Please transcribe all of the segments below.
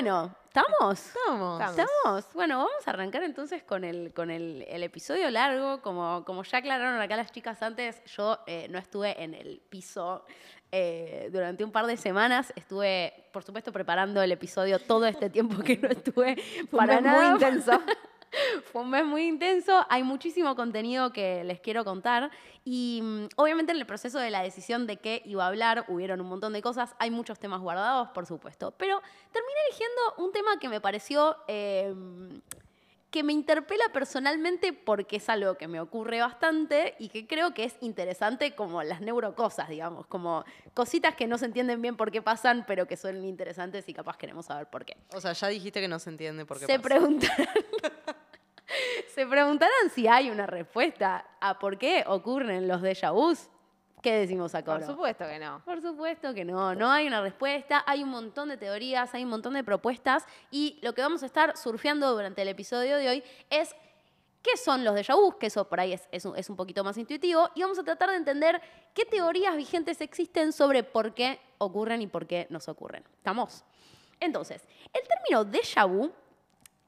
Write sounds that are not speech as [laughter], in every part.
Bueno, ¿estamos? Estamos. ¿Estamos? Bueno, vamos a arrancar entonces con el, con el, el episodio largo. Como, como ya aclararon acá las chicas antes, yo eh, no estuve en el piso eh, durante un par de semanas. Estuve, por supuesto, preparando el episodio todo este tiempo que no estuve Fue para muy nada. intenso. [laughs] [laughs] Fue un mes muy intenso, hay muchísimo contenido que les quiero contar y mm, obviamente en el proceso de la decisión de qué iba a hablar hubieron un montón de cosas, hay muchos temas guardados, por supuesto, pero terminé eligiendo un tema que me pareció eh, que me interpela personalmente porque es algo que me ocurre bastante y que creo que es interesante como las neurocosas, digamos, como cositas que no se entienden bien por qué pasan, pero que son interesantes y capaz queremos saber por qué. O sea, ya dijiste que no se entiende por qué Se pasa. preguntarán, [laughs] [laughs] se preguntarán si hay una respuesta a por qué ocurren los déjà vus. ¿Qué decimos acá? Por supuesto que no. Por supuesto que no, no hay una respuesta, hay un montón de teorías, hay un montón de propuestas y lo que vamos a estar surfeando durante el episodio de hoy es qué son los déjà vus, que eso por ahí es, es un, es un poquito más intuitivo, y vamos a tratar de entender qué teorías vigentes existen sobre por qué ocurren y por qué nos ocurren. ¿Estamos? Entonces, el término déjà vu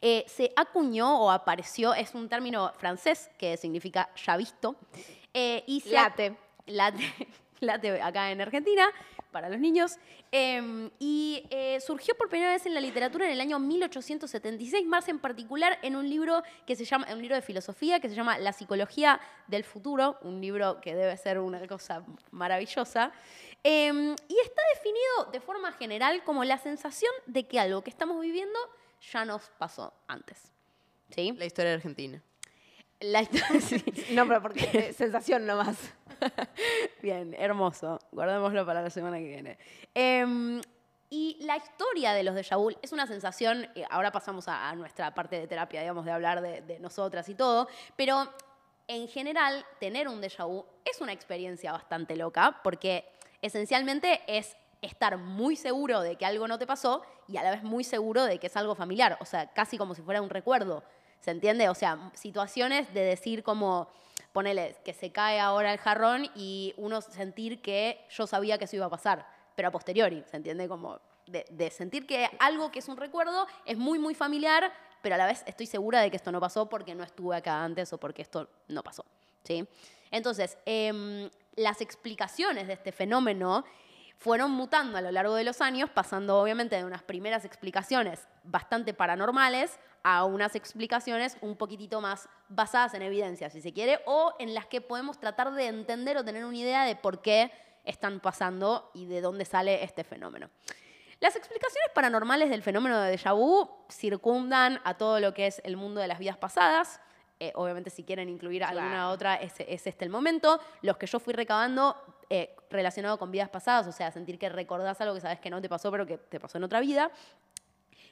eh, se acuñó o apareció, es un término francés que significa ya visto, eh, y se Late. late, [laughs] late acá en Argentina para los niños. eh, y eh, surgió por primera vez en la literatura en el año 1876, más en particular en un libro que se llama, un libro de filosofía que se llama La psicología del futuro, un libro que debe ser una cosa maravillosa. eh, y está definido de forma general como la sensación de que algo que estamos viviendo ya nos pasó antes. ¿Sí? La historia de Argentina. La historia, [laughs] sí. [laughs] No, pero porque eh, sensación nomás. [laughs] Bien, hermoso. Guardémoslo para la semana que viene. Em, y la historia de los déjà vu es una sensación, eh, ahora pasamos a, a nuestra parte de terapia, digamos, de hablar de, de nosotras y todo, pero en general tener un déjà vu es una experiencia bastante loca porque esencialmente es estar muy seguro de que algo no te pasó y a la vez muy seguro de que es algo familiar, o sea, casi como si fuera un recuerdo. ¿Se entiende? O sea, situaciones de decir como, ponele, que se cae ahora el jarrón y uno sentir que yo sabía que eso iba a pasar, pero a posteriori, ¿se entiende? Como de, sentir que algo que es un recuerdo es muy, muy familiar, pero a la vez estoy segura de que esto no pasó porque no estuve acá antes o porque esto no pasó, ¿sí? Entonces, em, las explicaciones de este fenómeno fueron mutando a lo largo de los años, pasando obviamente de unas primeras explicaciones bastante paranormales a unas explicaciones un poquitito más basadas en evidencia, si se quiere, o en las que podemos tratar de entender o tener una idea de por qué están pasando y de dónde sale este fenómeno. Las explicaciones paranormales del fenómeno de déjà vu circundan a todo lo que es el mundo de las vidas pasadas. Eh, obviamente, si quieren incluir alguna Claro. otra, es, es este el momento. Los que yo fui recabando eh, relacionado con vidas pasadas, o sea, sentir que recordás algo que sabes que no te pasó, pero que te pasó en otra vida.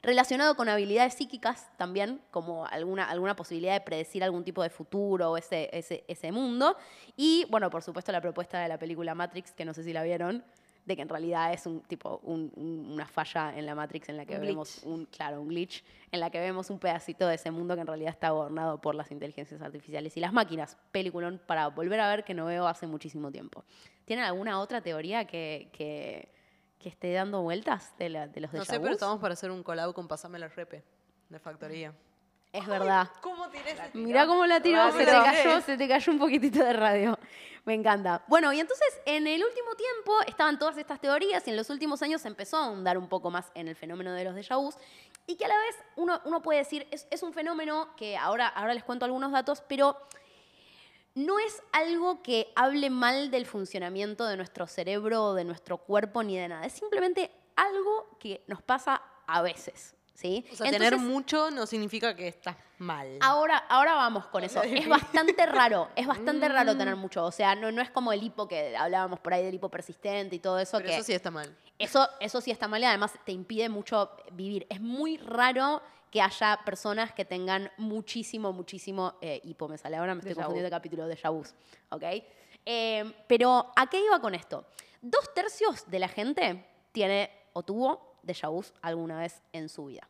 Relacionado con habilidades psíquicas también, como alguna, alguna posibilidad de predecir algún tipo de futuro o ese, ese, ese mundo. Y, bueno, por supuesto, la propuesta de la película Matrix, que no sé si la vieron, de que en realidad es un tipo un- un- una falla en la Matrix en la que Un vemos un claro un glitch en la que vemos un pedacito de ese mundo que en realidad está gobernado por las inteligencias artificiales y las máquinas. Peliculón para volver a ver que no veo hace muchísimo tiempo. Tienen alguna otra teoría que, que, que esté dando vueltas de, la- de los No déjà sé, pero estamos para hacer un collab con Pasame la Repe de Factoría. Es verdad ¿Cómo tiré ese Mirá cómo la tiró, se te cayó, se te cayó un poquitito de radio. Me encanta. Bueno, y entonces en el último tiempo estaban todas estas teorías y en los últimos años se empezó a ahondar un poco más en el fenómeno de los déjà vus y que a la vez uno, uno puede decir, es, es un fenómeno que ahora, ahora les cuento algunos datos, pero no es algo que hable mal del funcionamiento de nuestro cerebro o de nuestro cuerpo ni de nada. Es simplemente algo que nos pasa a veces. ¿Sí? O sea, tener Entonces, mucho no significa que estás mal. Ahora, ahora vamos con [laughs] eso. Es bastante raro, es bastante raro tener Mm. mucho. O sea, no, no es como el hipo que hablábamos por ahí del hipo persistente y todo eso. Pero que eso sí está mal. eso, eso sí está mal y además te impide mucho vivir. Es muy raro que haya personas que tengan muchísimo, muchísimo eh, hipo. Me sale ahora, me estoy Déjà vu. confundiendo de capítulo de Yabús. ¿Ok? Eh, pero, ¿a qué iba con esto? Dos tercios de la gente tiene o tuvo déjà vus alguna vez en su vida.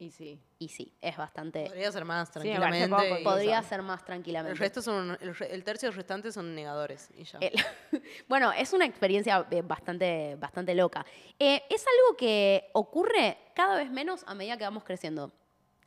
Y sí. Y sí, es bastante... Podría ser más Sí, tranquilamente. poco, y- Podría ser más tranquilamente. El resto son, el, re- el tercio restantes son negadores y ya. El- [laughs] bueno, es una experiencia eh, bastante, bastante loca. Eh, es algo que ocurre cada vez menos a medida que vamos creciendo.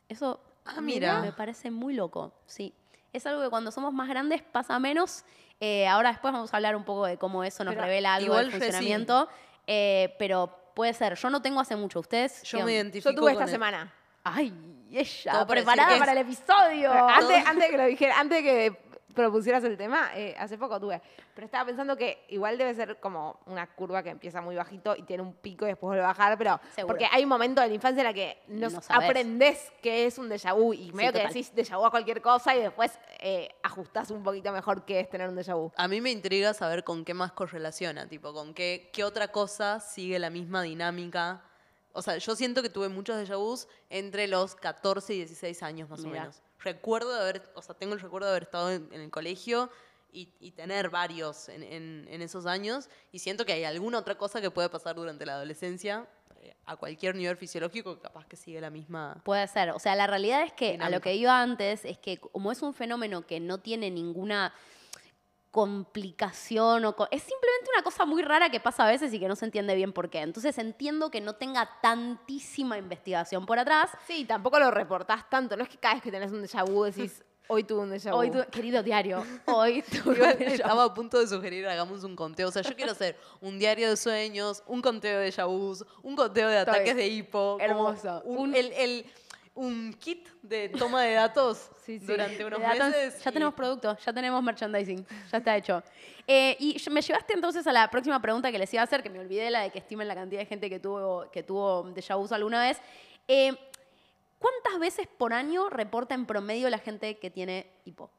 Eso Ah, mira. me parece muy loco, sí. Es algo que cuando somos más grandes pasa menos. Eh, ahora después vamos a hablar un poco de cómo eso nos Pero revela algo del sí. funcionamiento. eh, pero puede ser. Yo no tengo hace mucho. ¿Ustedes? Yo me identifico Yo tuve esta el- semana. Ay, ella, Todo preparada que es- para el episodio. Antes, antes que lo dijera, antes que propusieras el tema, eh, hace poco tuve. Pero estaba pensando que igual debe ser como una curva que empieza muy bajito y tiene un pico y después vuelve a bajar, pero Seguro. porque hay un momento de la infancia en la que no, No sabes. aprendes qué es un déjà vu y medio que total. decís déjà vu a cualquier cosa y después eh, ajustás un poquito mejor qué es tener un déjà vu. A mí me intriga saber con qué más correlaciona, tipo, con qué, qué otra cosa sigue la misma dinámica. O sea, yo siento que tuve muchos déjà vus entre los 14 y 16 años más o menos. Recuerdo de haber, o sea, tengo el recuerdo de haber estado en, en el colegio y, y tener varios en, en- en esos años y siento que hay alguna otra cosa que puede pasar durante la adolescencia eh, a cualquier nivel fisiológico, capaz que sigue la misma... Puede ser. O sea, la realidad es que a lo que iba antes es que como es un fenómeno que no tiene ninguna complicación o co- es simplemente una cosa muy rara que pasa a veces y que no se entiende bien por qué. Entonces entiendo que no tenga tantísima investigación por atrás. Sí, tampoco lo reportás tanto. No es que cada vez que tenés un déjà vu decís, [laughs] hoy tuve un déjà vu. Hoy, tu- querido diario, [laughs] hoy tuve un déjà vu. estaba a punto de sugerir hagamos un conteo. O sea, yo quiero hacer un diario de sueños, un conteo de yabús, un conteo de ataques de hipo. Hermoso. Un, Un- el, el- un kit de toma de datos [laughs] Sí, sí. durante unos datos, meses. ya y- tenemos producto, ya tenemos merchandising, ya está hecho. Eh, y me llevaste entonces a la próxima pregunta que les iba a hacer, que me olvidé, la de que estimen la cantidad de gente que tuvo, que tuvo déjà vu alguna vez. Eh, ¿Cuántas veces por año reporta en promedio la gente que tiene hipo?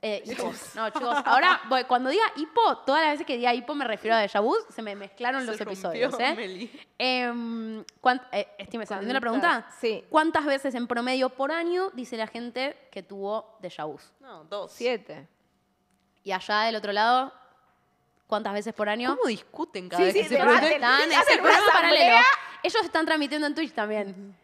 Eh, [laughs] hipo. No, chicos, ahora voy- cuando diga hipo, todas las veces que diga hipo me refiero a déjà vu, se me mezclaron Se los episodios. ¿eh? Meli. Em, eh, estime, ¿se entendió la pregunta? Sí. ¿Cuántas veces en promedio por año dice la gente que tuvo déjà vu? No, dos. Siete. Y allá del otro lado, ¿cuántas veces por año? ¿Cómo discuten cada Sí, vez sí, que se preguntan? Están, es el programa paralelo. Ellos están transmitiendo en Twitch también.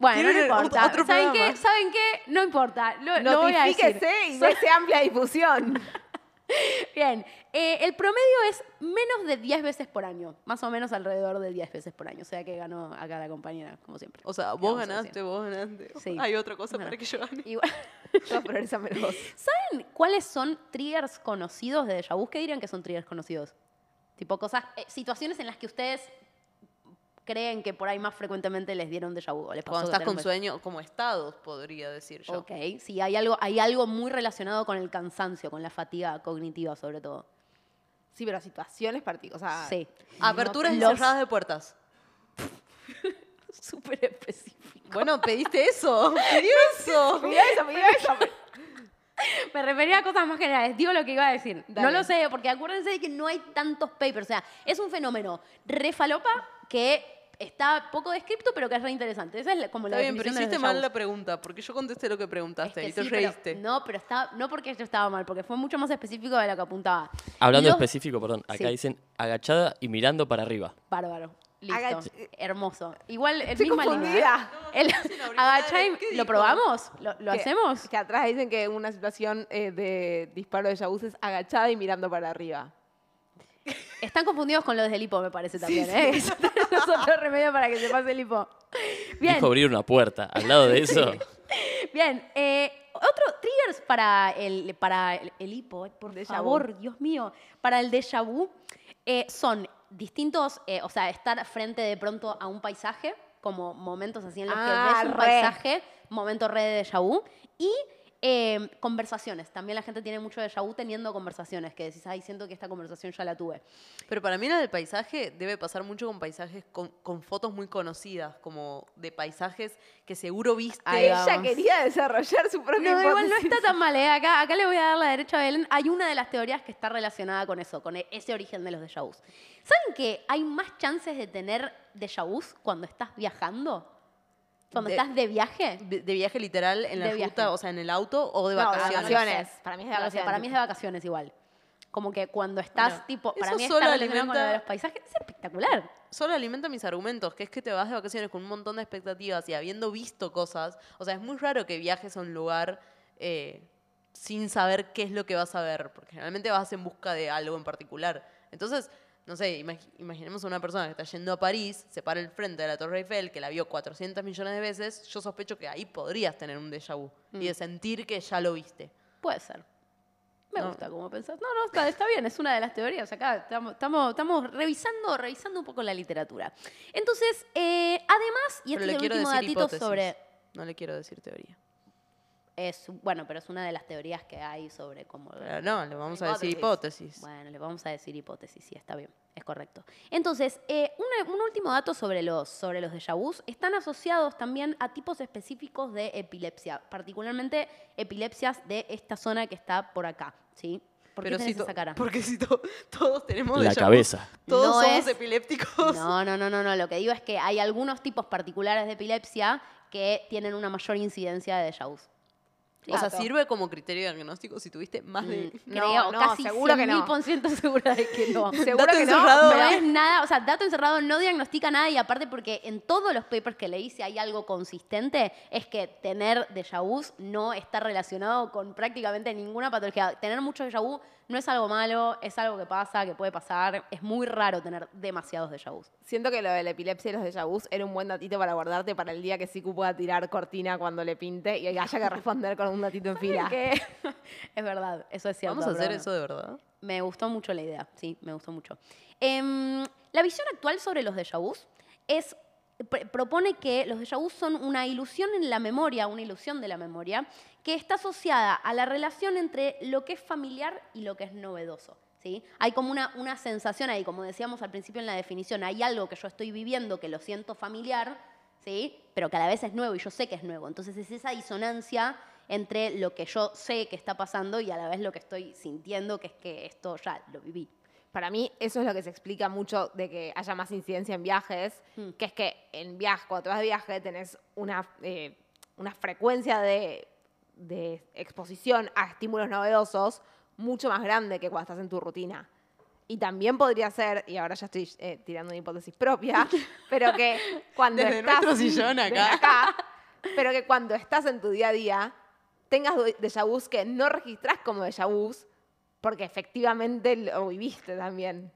Bueno, no importa. otro ¿Saben programa. qué? ¿Saben qué? No importa. Lo, lo voy a decir. Notifíquese y dése amplia difusión. [laughs] Bien. Eh, el promedio es menos de 10 veces por año. Más o menos alrededor de 10 veces por año. O sea que ganó acá la compañera, como siempre. O sea, ¿Qué vos ganaste, vos ganaste. Sí. [laughs] Hay otra cosa Bueno. para que yo gane. Igual- No, pero lo gozo. ¿Saben cuáles son triggers conocidos de déjà vu? ¿Qué dirían que son triggers conocidos? Tipo cosas, eh, situaciones en las que ustedes creen que por ahí más frecuentemente les dieron déjà vu. o les pasó Cuando estás con un- sueño, como estados, podría decir yo. Ok, sí, hay algo, hay algo muy relacionado con el cansancio, con la fatiga cognitiva sobre todo. Sí, pero situaciones particulares. O sea, Sí. Aperturas y Los- cerradas de puertas. [laughs] Súper específico. Bueno, pediste eso. [laughs] Pedí eso. Mira eso. [laughs] Me refería a cosas más generales. Digo lo que iba a decir. Dale. No lo sé, porque acuérdense de que no hay tantos papers. O sea, es un fenómeno refalopa que está poco descripto, pero que es re interesante. Esa es la- como la Está bien, pero definición de hiciste los mal la pregunta, porque yo contesté lo que Es preguntaste que y te sí, pero- reíste. no, pero está, no porque yo estaba mal, porque fue mucho más específico de lo que apuntaba. Hablando Los- específico, perdón, acá Sí. dicen agachada y mirando para arriba. Bárbaro. Listo. Agach- Hermoso. Igual, el Estoy misma línea. ¿eh? Agachá y- ¿qué ¿Lo probamos? ¿Lo, lo que- hacemos? Que atrás dicen que una situación eh, de disparo de yabús es agachada y mirando para arriba. Están confundidos con los del hipo, me parece también. ¿eh? [laughs] Eso es otro remedio para que se pase el hipo. Bien, Dijo abrir una puerta. Al lado de eso, bien. eh, otro triggers para el, para el, el hipo, eh, por Déjà favor, Dios mío. Para el déjà vu eh, son distintos, eh, o sea, estar frente de pronto a un paisaje, como momentos así en los Ah, que ves un re. paisaje, momento re de déjà vu. Y eh, conversaciones. También la gente tiene mucho déjà vu teniendo conversaciones, que decís, ay, siento que esta conversación ya la tuve. Pero para mí la del paisaje debe pasar mucho con paisajes con, con fotos muy conocidas, como de paisajes que seguro viste. Ahí Ella vamos. quería desarrollar su propia No, igual no está tan mal, ¿eh? Acá, acá le voy a dar la derecha a Belén. Hay una de las teorías que está relacionada con eso, con e- ese origen de los déjà vus. ¿Saben que hay más chances de tener déjà vus cuando estás viajando? Cuando De- estás de viaje. De viaje literal en la De viaje. ruta, o sea, en el auto o de No, de vacaciones. vacaciones. Para mí es de No vacaciones. para mí es de vacaciones igual. Como que cuando estás, Bueno, tipo, para eso mí solo está relacionado con lo de alimenta- los paisajes, es espectacular. Solo alimenta mis argumentos, que es que te vas de vacaciones con un montón de expectativas y habiendo visto cosas. O sea, es muy raro que viajes a un lugar eh, sin saber qué es lo que vas a ver, porque generalmente vas en busca de algo en particular. Entonces, no sé, imag- imaginemos a una persona que está yendo a París, se para el frente de la Torre Eiffel, que la vio 400 millones de veces, yo sospecho que ahí podrías tener un déjà vu y de sentir que ya lo viste. Puede ser. Me No. gusta cómo pensás. No, no, está, está bien, es una de las teorías. Acá estamos, estamos, estamos revisando, revisando un poco la literatura. Entonces, eh, además, y este es el último datito hipótesis. sobre. No le quiero decir teoría. Es, bueno, pero es una de las teorías que hay sobre cómo. Pero no, le vamos a decir hipótesis. Bueno, le vamos a decir hipótesis, sí, está bien, es correcto. Entonces, eh, un, un último dato sobre los, sobre los déjà vus. Están asociados también a tipos específicos de epilepsia, particularmente epilepsias de esta zona que está por acá, ¿sí? ¿Por qué Pero tenés si to- esa cara? Porque si to- [laughs] todos tenemos La déjà vu, cabeza. Todos No somos es- epilépticos. No, no, no, no, no. Lo que digo es que hay algunos tipos particulares de epilepsia que tienen una mayor incidencia de déjà vus. O sea, sirve como criterio diagnóstico si tuviste más de... Mm, No, Creo, no, casi seguro que no. 100.000% segura de que no. [laughs] Seguro Dato que no. encerrado. No pero- es nada, o sea, dato encerrado no diagnostica nada y aparte porque en todos los papers que leí si hay algo consistente es que tener déjà vus no está relacionado con prácticamente ninguna patología. Tener mucho déjà vu no es algo malo, es algo que pasa, que puede pasar. Es muy raro tener demasiados déjà vus. Siento que lo de la epilepsia y los déjà vus era un buen datito para guardarte para el día que Siku pueda tirar cortina cuando le pinte y haya que responder con un datito en fila. Que- [laughs] es verdad, eso es cierto. ¿Vamos a hacer bueno. eso de verdad? Me gustó mucho la idea, sí, me gustó mucho. Em, la visión actual sobre los déjà vus es, propone que los déjà vus son una ilusión en la memoria, una ilusión de la memoria, que está asociada a la relación entre lo que es familiar y lo que es novedoso. ¿sí? Hay como una, una sensación ahí, como decíamos al principio en la definición, hay algo que yo estoy viviendo que lo siento familiar, ¿sí? pero que a la vez es nuevo y yo sé que es nuevo. Entonces es esa disonancia entre lo que yo sé que está pasando y a la vez lo que estoy sintiendo, que es que esto ya lo viví. Para mí eso es lo que se explica mucho de que haya más incidencia en viajes, Mm. que es que en viaje, cuando te vas de viaje, tenés una, eh, una frecuencia de, de exposición a estímulos novedosos mucho más grande que cuando estás en tu rutina. Y también podría ser, y ahora ya estoy eh, tirando una hipótesis propia, [laughs] pero que cuando Desde estás... nuestro [laughs] sillón desde acá. acá, pero que cuando estás en tu día a día tengas déjà vus que no registrás como déjà vus porque efectivamente lo viviste también.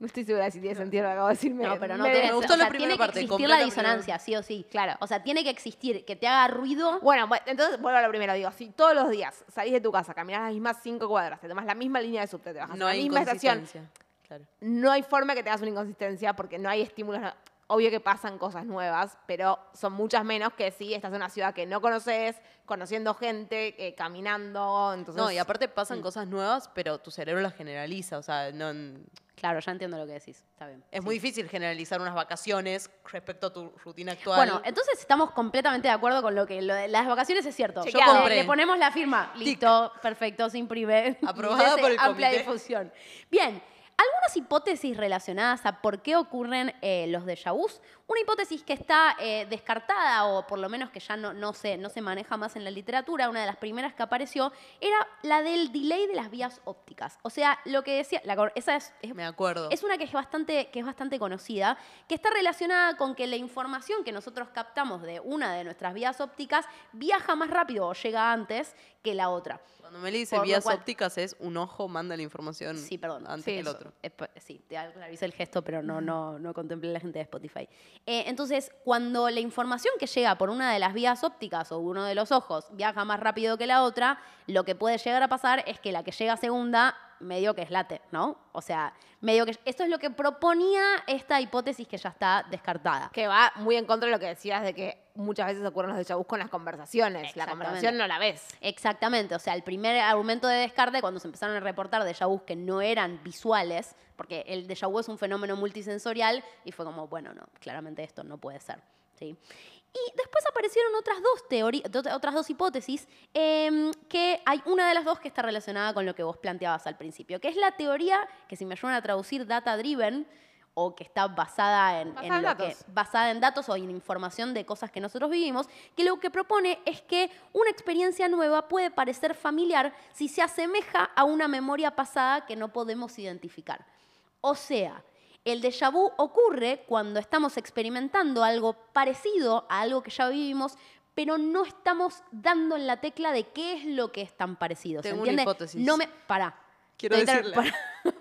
No estoy segura de si tiene sentido lo que acabo de decir. No, pero no me- tiene, me gustó o la primera tiene parte, que existir la disonancia, sí o sí. Claro. O sea, tiene que existir, que te haga ruido. Bueno, entonces vuelvo a lo primero. Digo, si todos los días salís de tu casa, caminás las mismas cinco cuadras, te tomas la misma línea de subte, te bajas No a la hay misma estación, inconsistencia. Claro. no hay forma que tengas una inconsistencia porque no hay estímulos. no- Obvio que pasan cosas nuevas, pero son muchas menos que si estás en una ciudad que no conoces, conociendo gente, eh, caminando. Entonces, No, y aparte pasan cosas nuevas, pero tu cerebro las generaliza. O sea, no, Claro, ya entiendo lo que decís. Está bien. es Sí. muy difícil generalizar unas vacaciones respecto a tu rutina actual. Bueno, entonces estamos completamente de acuerdo con lo que lo de las vacaciones es cierto. Yo Le- compré. Le ponemos la firma. Listo, perfecto, se imprime. Aprobada [laughs] por el Amplia comité. difusión. Bien. Algunas hipótesis relacionadas a por qué ocurren eh, los déjà vus. Una hipótesis que está eh, descartada, o por lo menos que ya no, no, se, no se maneja más en la literatura, una de las primeras que apareció, era la del delay de las vías ópticas. O sea, lo que decía, la esa es, es me acuerdo. es una que es, bastante, que es bastante conocida, que está relacionada con que la información que nosotros captamos de una de nuestras vías ópticas viaja más rápido o llega antes que la otra. Cuando me dice por vías cual- ópticas es un ojo manda la información Sí, perdón. antes Sí, que el otro. Sí, te hice el gesto, pero no, no, no contemplé la gente de Spotify. Eh, entonces, cuando la información que llega por una de las vías ópticas o uno de los ojos viaja más rápido que la otra, lo que puede llegar a pasar es que la que llega segunda medio que es late, ¿no? O sea, medio que... Esto es lo que proponía esta hipótesis que ya está descartada. Que va muy en contra de lo que decías de que muchas veces ocurren los déjà con las conversaciones. La conversación no la ves. Exactamente, o sea, el primer argumento de descarte cuando se empezaron a reportar déjà que no eran visuales, porque el déjà es un fenómeno multisensorial y fue como, bueno, no, claramente esto no puede ser. ¿sí? Y después aparecieron otras dos otras dos hipótesis, em, que hay una de las dos que está relacionada con lo que vos planteabas al principio, que es la teoría, que si me ayudan a traducir, data driven, o que está basada en, Basada en en lo que- datos. basada en datos o en información de cosas que nosotros vivimos, que lo que propone es que una experiencia nueva puede parecer familiar si se asemeja a una memoria pasada que no podemos identificar. O sea, el déjà vu ocurre cuando estamos experimentando algo parecido a algo que ya vivimos, pero no estamos dando en la tecla de qué es lo que es tan parecido. ¿Se Tengo una hipótesis. No me. Pará. Quiero decirla. pará. [laughs]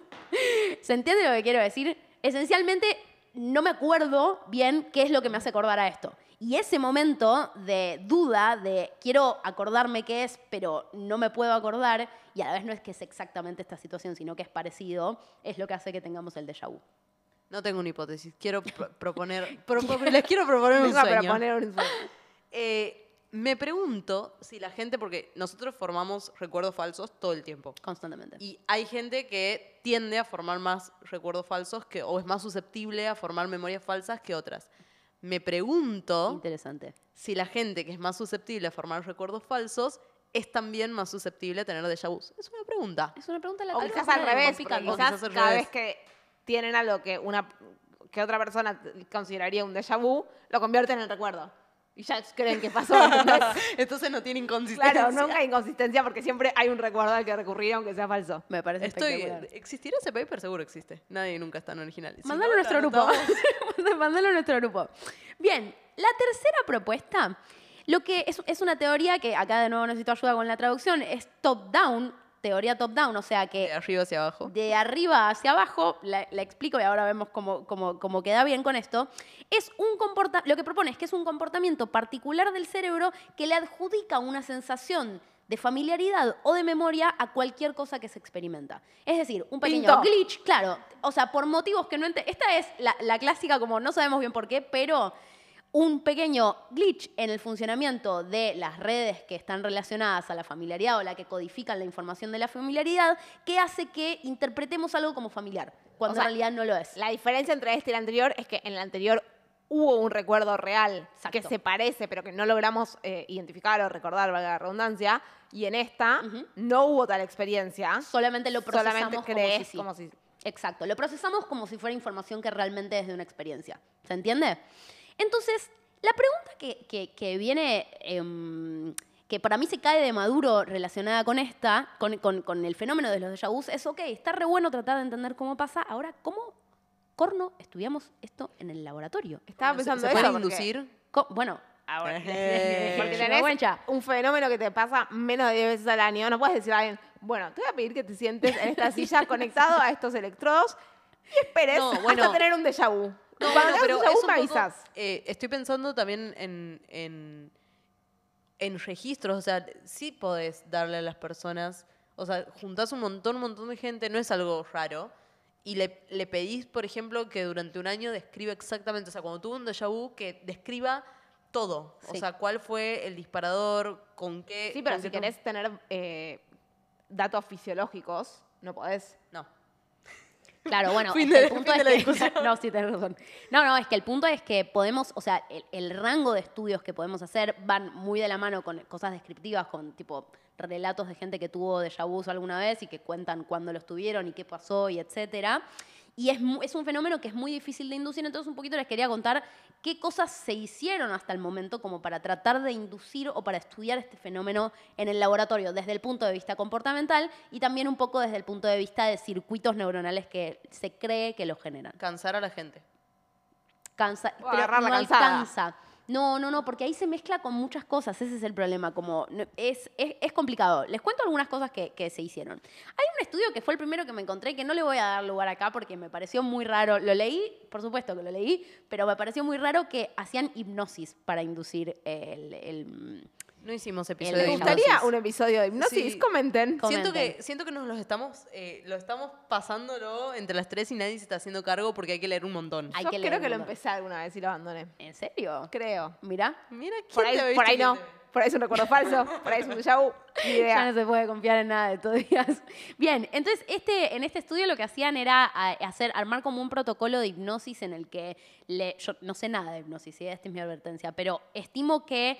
¿Se entiende lo que quiero decir? Esencialmente, no me acuerdo bien qué es lo que me hace acordar a esto. Y ese momento de duda, de quiero acordarme qué es, pero no me puedo acordar, y a la vez no es que es exactamente esta situación, sino que es parecido, es lo que hace que tengamos el déjà vu. No tengo una hipótesis. Quiero pro- proponer. [laughs] propo- les quiero proponer un sueño. proponer un sueño. Eh, me pregunto si la gente, porque nosotros formamos recuerdos falsos todo el tiempo. Constantemente. Y hay gente que tiende a formar más recuerdos falsos que, o es más susceptible a formar memorias falsas que otras. Me pregunto Interesante. si la gente que es más susceptible a formar recuerdos falsos es también más susceptible a tener déjà vus. Es una pregunta. Es una pregunta O lateral. quizás al revés. O quizás cada revés. vez que tienen algo que una que otra persona consideraría un déjà vu, lo convierten en recuerdo. Y ya creen que pasó. [laughs] Entonces no tiene inconsistencia. claro, nunca hay inconsistencia porque siempre hay un recuerdo al que recurrir aunque sea falso. Me parece Estoy, espectacular. ¿Existirá ese paper? Seguro existe. Nadie nunca es tan original. Si Mándalo a no, nuestro lo grupo. [laughs] Mándalo a nuestro grupo. Bien, la tercera propuesta, lo que es, es una teoría que acá de nuevo necesito ayuda con la traducción, es top-down, teoría top-down, o sea que De arriba hacia abajo. de arriba hacia abajo, la, la explico y ahora vemos cómo, cómo- cómo queda bien con esto, es un comporta lo que propone es que es un comportamiento particular del cerebro que le adjudica una sensación de familiaridad o de memoria a cualquier cosa que se experimenta. Es decir, un pequeño Pinto. glitch, claro, o sea, por motivos que no Esta es la, la clásica como no sabemos bien por qué, pero un pequeño glitch en el funcionamiento de las redes que están relacionadas a la familiaridad o la que codifican la información de la familiaridad, que hace que interpretemos algo como familiar, cuando O sea, en realidad no lo es. La diferencia entre este y el anterior es que en el anterior hubo un recuerdo real Exacto. que se parece, pero que no logramos eh, identificar o recordar, valga la redundancia. Y en esta no hubo tal experiencia. Solamente lo procesamos Solamente como crees si sí. como si- Exacto, lo procesamos como si fuera información que realmente es de una experiencia. ¿Se entiende? Entonces, la pregunta que, que- que viene, em, que para mí se cae de maduro relacionada con esta, con, con- con el fenómeno de los déjà vus, es, ok, está re bueno tratar de entender cómo pasa, ahora, ¿cómo corno estudiamos esto en el laboratorio? Estaba Bueno, ¿se- pensando ¿Se puede eso. porque- inducir? Co- Bueno, ahora... [laughs] Ejé. Porque tenés un fenómeno que te pasa menos de 10 veces al año. No puedes decir a alguien, bueno, te voy a pedir que te sientes en esta [laughs] silla conectado a estos electrodos y esperes No, bueno. hasta tener un déjà vu. No, bueno, pero es un poco- eh, estoy pensando también en, en, en registros, o sea, sí podés darle a las personas, o sea, juntás un montón, un montón de gente, no es algo raro, y le, le pedís, por ejemplo, que durante un año describa exactamente, o sea, cuando tuvo un déjà vu, que describa todo, o sea, cuál fue el disparador, con qué... Sí, pero si querés tener eh, datos fisiológicos, no podés. No. Claro, bueno, Fin de- el punto fin es de la que, [laughs] no, sí, tenés razón. No, no, es que el punto es que podemos, o sea, el, el rango de estudios que podemos hacer van muy de la mano con cosas descriptivas, con tipo relatos de gente que tuvo déjà vus alguna vez y que cuentan cuándo los tuvieron y qué pasó y etcétera. Y es, mu- es un fenómeno que es muy difícil de inducir, entonces un poquito les quería contar qué cosas se hicieron hasta el momento como para tratar de inducir o para estudiar este fenómeno en el laboratorio desde el punto de vista comportamental y también un poco desde el punto de vista de circuitos neuronales que se cree que lo generan. Cansar a la gente. Cansa, O pero no cansada. alcanza. No, no, no, porque ahí se mezcla con muchas cosas, ese es el problema, como es, es, complicado. Les cuento algunas cosas que, que se hicieron. Hay un estudio que fue el primero que me encontré, que no le voy a dar lugar acá porque me pareció muy raro. Lo leí, por supuesto que lo leí, pero me pareció muy raro que hacían hipnosis para inducir el- No hicimos episodio ¿Les de vu. gustaría hipnosis. un episodio de hipnosis? Sí. Comenten. Com- Siento que, siento que nos los estamos, eh, lo estamos pasándolo entre las tres y nadie se está haciendo cargo porque hay que leer un montón. Hay Yo que leer creo un que lo montón. empecé alguna vez y lo abandoné. ¿En serio? Creo. Mira, Mira, ¿quién Por te ahí, ha por ahí no. te? Por ahí es un recuerdo falso. Por ahí es un déjà vu. Ni ya no se puede confiar en nada de todavía. Bien, entonces este, en este estudio lo que hacían era a- hacer, armar como un protocolo de hipnosis en el que, le, yo no sé nada de hipnosis, ¿sí? esta es mi advertencia, pero estimo que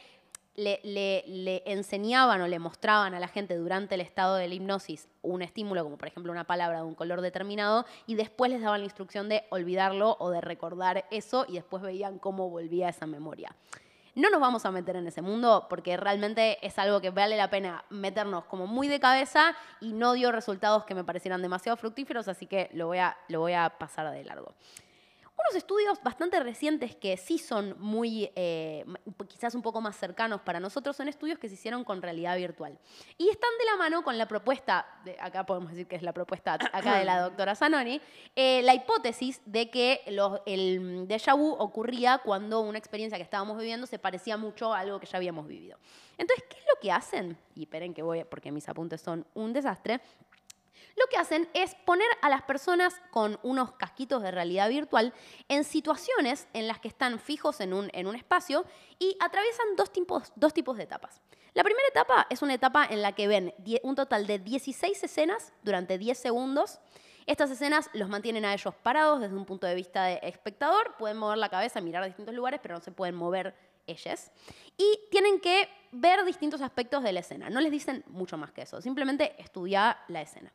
le, enseñaban o le mostraban a la gente durante el estado de la hipnosis un estímulo, como por ejemplo una palabra de un color determinado, y después les daban la instrucción de olvidarlo o de recordar eso, y después veían cómo volvía esa memoria. No nos vamos a meter en ese mundo porque realmente es algo que vale la pena meternos como muy de cabeza y no dio resultados que me parecieran demasiado fructíferos, así que lo voy a, lo voy a pasar de largo. Unos estudios bastante recientes que sí son muy, eh, quizás un poco más cercanos para nosotros, son estudios que se hicieron con realidad virtual. Y están de la mano con la propuesta, de, acá podemos decir que es la propuesta [coughs] acá de la doctora Zanoni, eh, la hipótesis de que los- el déjà vu ocurría cuando una experiencia que estábamos viviendo se parecía mucho a algo que ya habíamos vivido. Entonces, ¿qué es lo que hacen? Y esperen que voy, porque mis apuntes son un desastre lo que hacen es poner a las personas con unos casquitos de realidad virtual en situaciones en las que están fijos en un, en un espacio y atraviesan dos tipos, dos tipos de etapas. La primera etapa es una etapa en la que ven un total de 16 escenas durante 10 segundos. Estas escenas los mantienen a ellos parados desde un punto de vista de espectador, pueden mover la cabeza, mirar a distintos lugares, pero no se pueden mover ellas. Y tienen que ver distintos aspectos de la escena. No les dicen mucho más que eso, simplemente estudiar la escena.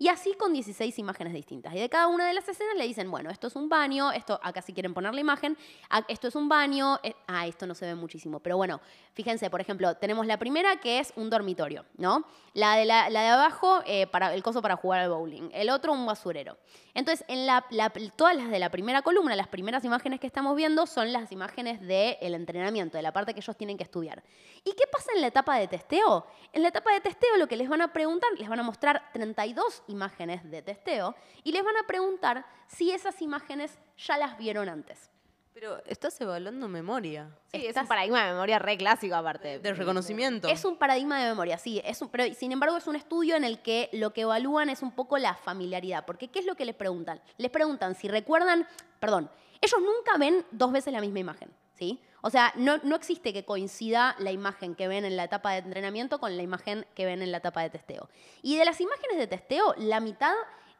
Y así con 16 imágenes distintas. Y de cada una de las escenas le dicen, bueno, esto es un baño, esto acá si quieren poner la imagen, esto es un baño, eh, ah, esto no se ve muchísimo. Pero bueno, fíjense, por ejemplo, tenemos la primera que es un dormitorio, ¿no? La de, de abajo, eh, para, el coso para jugar al bowling. El otro, un basurero. Entonces, en todas las de la primera columna, las primeras imágenes que estamos viendo son las imágenes del entrenamiento, de la parte que ellos tienen que estudiar. ¿Y qué pasa en la etapa de testeo? En la etapa de testeo lo que les van a preguntar, les van a mostrar 32 imágenes de testeo y les van a preguntar si esas imágenes ya las vieron antes. Pero estás evaluando memoria. Sí, es Estás- un paradigma de memoria re clásico aparte. De reconocimiento. Es un paradigma de memoria, sí, es un- pero sin embargo es un estudio en el que lo que evalúan es un poco la familiaridad, porque ¿qué es lo que les preguntan? Les preguntan si recuerdan, perdón, ellos nunca ven dos veces la misma imagen, ¿sí? O sea, no, no existe que coincida la imagen que ven en la etapa de entrenamiento con la imagen que ven en la etapa de testeo. Y de las imágenes de testeo, la mitad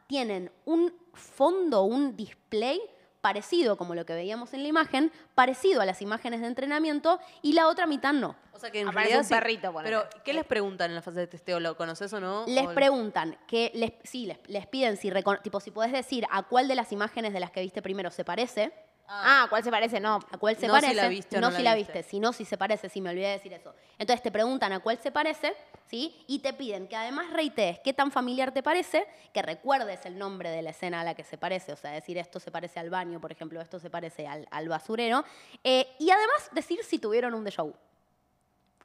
tienen un fondo, un display parecido como lo que veíamos en la imagen, parecido a las imágenes de entrenamiento, y la otra mitad no. O sea que en Aparece realidad un sí- perrito, ponele. Pero, ¿qué les preguntan en la fase de testeo? ¿Lo conoces o no? Les O- preguntan que les, sí, les, les piden si tipo si podés decir a cuál de las imágenes de las que viste primero se parece, Ah, ¿cuál se parece? No. a cuál se No si parece, la viste o no no si la la viste. viste, sino si se parece, si me olvidé de decir eso. Entonces te preguntan a cuál se parece, ¿sí? Y te piden que además reitees qué tan familiar te parece, que recuerdes el nombre de la escena a la que se parece, o sea, decir esto se parece al baño, por ejemplo, esto se parece al, al basurero, eh, y además decir si tuvieron un déjà vu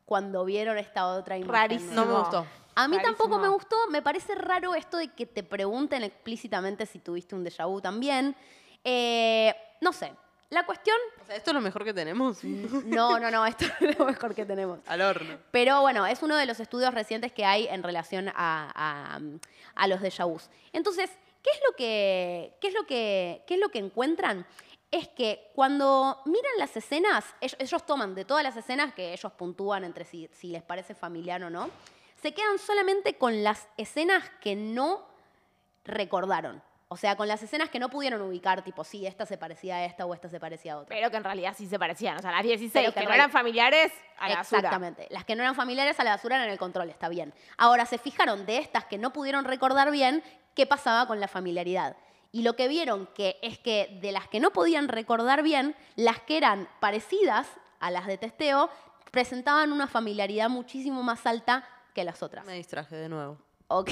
cuando vieron esta otra imagen. Rarísimo. No me gustó. A mí Rarísimo. tampoco me gustó, me parece raro esto de que te pregunten explícitamente si tuviste un déjà vu también. Eh, no sé, la cuestión, O sea, esto es lo mejor que tenemos. no, no, no, esto es lo mejor que tenemos. [laughs] Al horno. Pero bueno, es uno de los estudios recientes que hay en relación a, a- a los déjà vus. Entonces, ¿qué es lo que, qué es lo que, qué es lo que encuentran? Es que cuando miran las escenas, ellos, ellos toman de todas las escenas que ellos puntúan entre si, si les parece familiar o no, se quedan solamente con las escenas que no recordaron. O sea, con las escenas que no pudieron ubicar, tipo, sí, esta se parecía a esta o esta se parecía a otra. Pero que en realidad sí se parecían. O sea, las 16 Pero que, que no eran familiares, a la basura. Exactamente. Las que no eran familiares a la basura eran el control, está bien. Ahora se fijaron de estas que no pudieron recordar bien qué pasaba con la familiaridad. Y lo que vieron que es que de las que no podían recordar bien, las que eran parecidas a las de testeo presentaban una familiaridad muchísimo más alta que las otras. Me distraje de nuevo. Ok.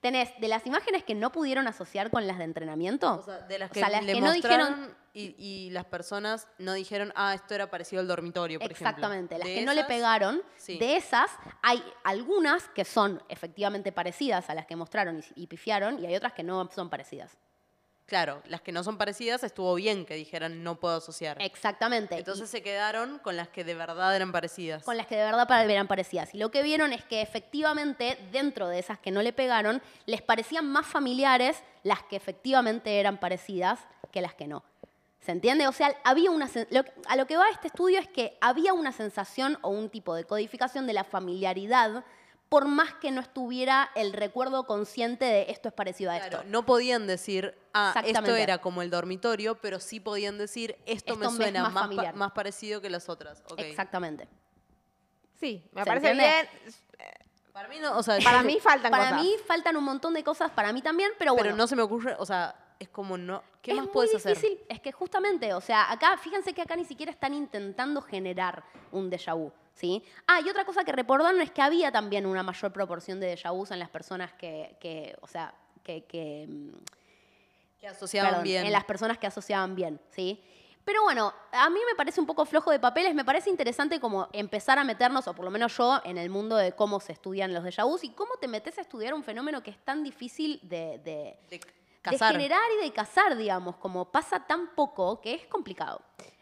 Tenés de las imágenes que no pudieron asociar con las de entrenamiento. O sea, de las O que, sea, las le que no dijeron- y, y las personas no dijeron, ah, esto era parecido al dormitorio, por Exactamente, ejemplo. las De que no le pegaron, sí. de esas hay algunas que son efectivamente parecidas a las que mostraron y, y pifiaron y hay otras que no son parecidas. Claro, las que no son parecidas estuvo bien que dijeran no puedo asociar. Exactamente. y Entonces se quedaron con las que de verdad eran parecidas. con las que de verdad eran parecidas. Y lo que vieron es que efectivamente dentro de esas que no le pegaron, les parecían más familiares las que efectivamente eran parecidas que las que no. ¿Se entiende? O sea, había una lo a lo que va este estudio es que había una sensación o un tipo de codificación de la familiaridad por más que no estuviera el recuerdo consciente de esto es parecido a Claro, esto. no podían decir, ah, esto era como el dormitorio, pero sí podían decir, esto, Esto me suena más más, pa- familiar. más parecido que las otras. Ok. Exactamente. Sí, me ¿Se parece entiende? bien. Para mí no, o sea, [laughs] Para yo- [laughs] mí faltan Para cosas. mí faltan un montón de cosas, para mí también, pero pero bueno. no se me ocurre, o sea, es como no, ¿qué es más puedes hacer? difícil. Es que justamente, o sea, acá, fíjense que acá ni siquiera están intentando generar un déjà vu, ¿sí? Ah, y otra cosa que recordaron es que había también una mayor proporción de déjà en las personas que, que, o sea, que, que, mm, Que asociaban perdón, bien. en las personas que asociaban bien, ¿sí? Pero bueno, a mí me parece un poco flojo de papeles, me parece interesante como empezar a meternos, o por lo menos yo, en el mundo de cómo se estudian los déjà y cómo te metes a estudiar un fenómeno que es tan difícil de- de, de de cazar. generar y de cazar, digamos, como pasa tan poco que es complicado.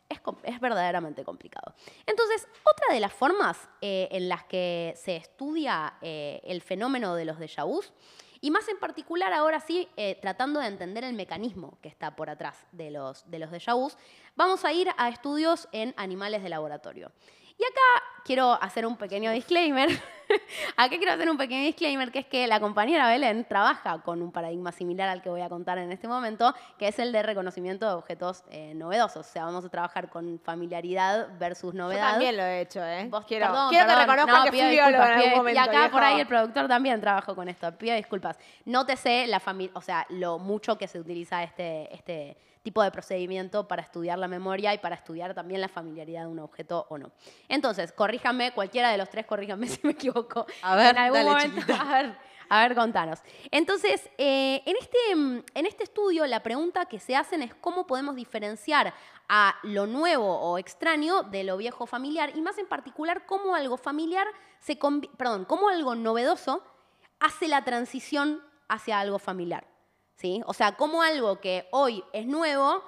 Es, verdaderamente complicado. Entonces, otra de las formas eh, en las que se estudia eh, el fenómeno de los déjà vus, y más en particular ahora sí, eh, tratando de entender el mecanismo que está por atrás de los, de los déjà vus, vamos a ir a estudios en animales de laboratorio. Y acá quiero hacer un pequeño disclaimer. [laughs] acá quiero hacer un pequeño disclaimer, que es que la compañera Belén trabaja con un paradigma similar al que voy a contar en este momento, que es el de reconocimiento de objetos eh, novedosos. O sea, vamos a trabajar con familiaridad versus Yo novedad. también lo he hecho, ¿eh? Vos- quiero perdón, quiero perdón. que reconozcan No, que fui biólogo en disculpas, algún pido- momento. Y acá por ahí el productor también trabajó con esto. Pido disculpas. Nótese la familia, o sea, lo mucho que se utiliza este, este tipo de procedimiento para estudiar la memoria y para estudiar también la familiaridad de un objeto o no. Entonces, corríjame, cualquiera de los tres, corríjame [laughs] si me equivoco. A ver, en algún dale, momento, chiquita. [laughs] a ver, a ver, contanos. Entonces, eh, en, este, mm, en este estudio la pregunta que se hacen es cómo podemos diferenciar a lo nuevo o extraño de lo viejo familiar y más en particular cómo algo familiar se perdón, cómo algo novedoso hace la transición hacia algo familiar. ¿Sí? O sea, cómo algo que hoy es nuevo,